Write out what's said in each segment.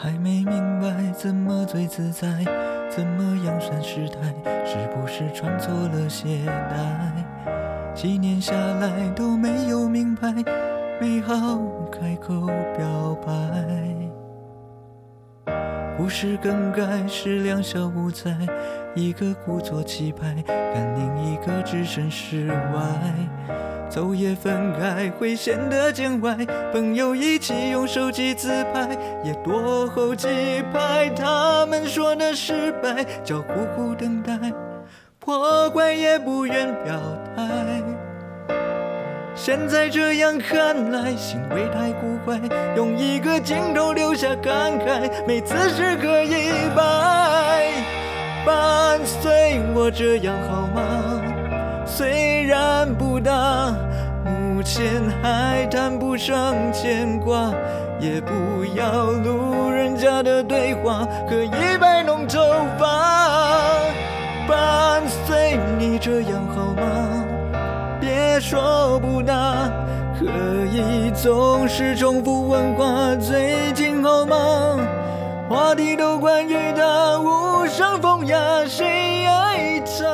还没明白怎么最自在，怎么样算失态？是不是穿错了鞋带？几年下来都没有明白，没好开口表白。故事更改是两小无猜，一个故作气派，但另一个置身事外。走也分开会显得见外，朋友一起用手机自拍，也多后几排。他们说的失败叫苦苦等待，破坏也不愿表态。现在这样看来，行为太古怪，用一个镜头留下感慨，没姿势可以摆。伴随我这样好吗？虽然不大，目前还谈不上牵挂，也不要路人甲的对话，可以摆弄头发。伴随你这样好吗？说不大，可以总是重复问话，最近好吗？话题都关于他，无伤风雅，谁爱他？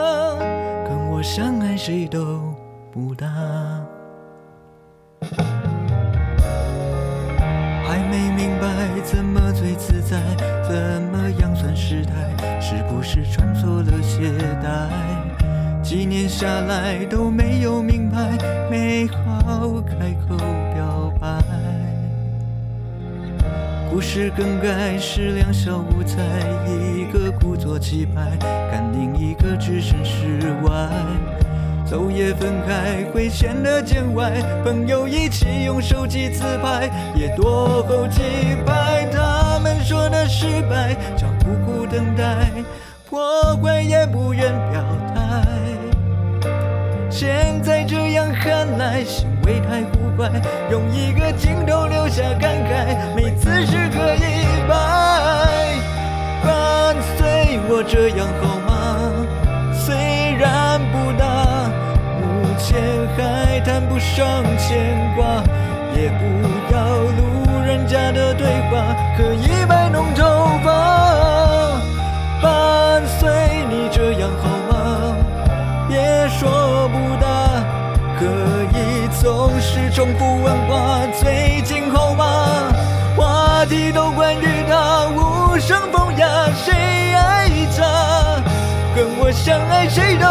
跟我相爱谁都不大，还没明白怎么最自在，怎么样算失态？是不是穿错了鞋带？几年下来都没有明白，没好开口表白。故事更改是两小无猜，一个故作气派，看另一个置身事外。走也分开会显得见外，朋友一起用手机自拍，也多后几排。他们说的失败叫苦苦等待，破坏也不愿表。这样看来，行为太古怪，用一个镜头留下感慨，没姿势可以摆。伴随我这样好吗？虽然不大，目前还谈不上牵挂，也不要路人甲的对话，可以摆弄头总是重复问话，最近好吗？话题都关于他，无声风雅，谁爱他？跟我相爱谁都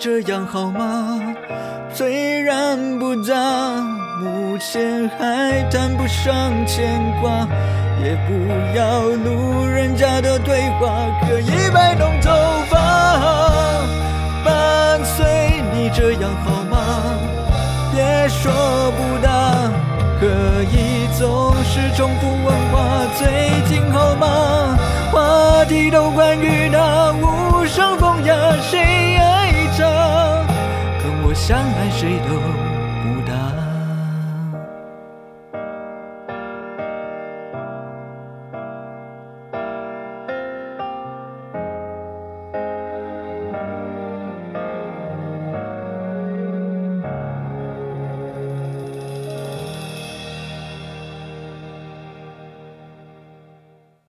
这样好吗？虽然不大，目前还谈不上牵挂，也不要路人甲的对话，可以摆弄头发。伴随你这样好吗？别说不大，可以总是重复问话，最近好吗？话题都关于他，无伤风雅，相爱，谁都。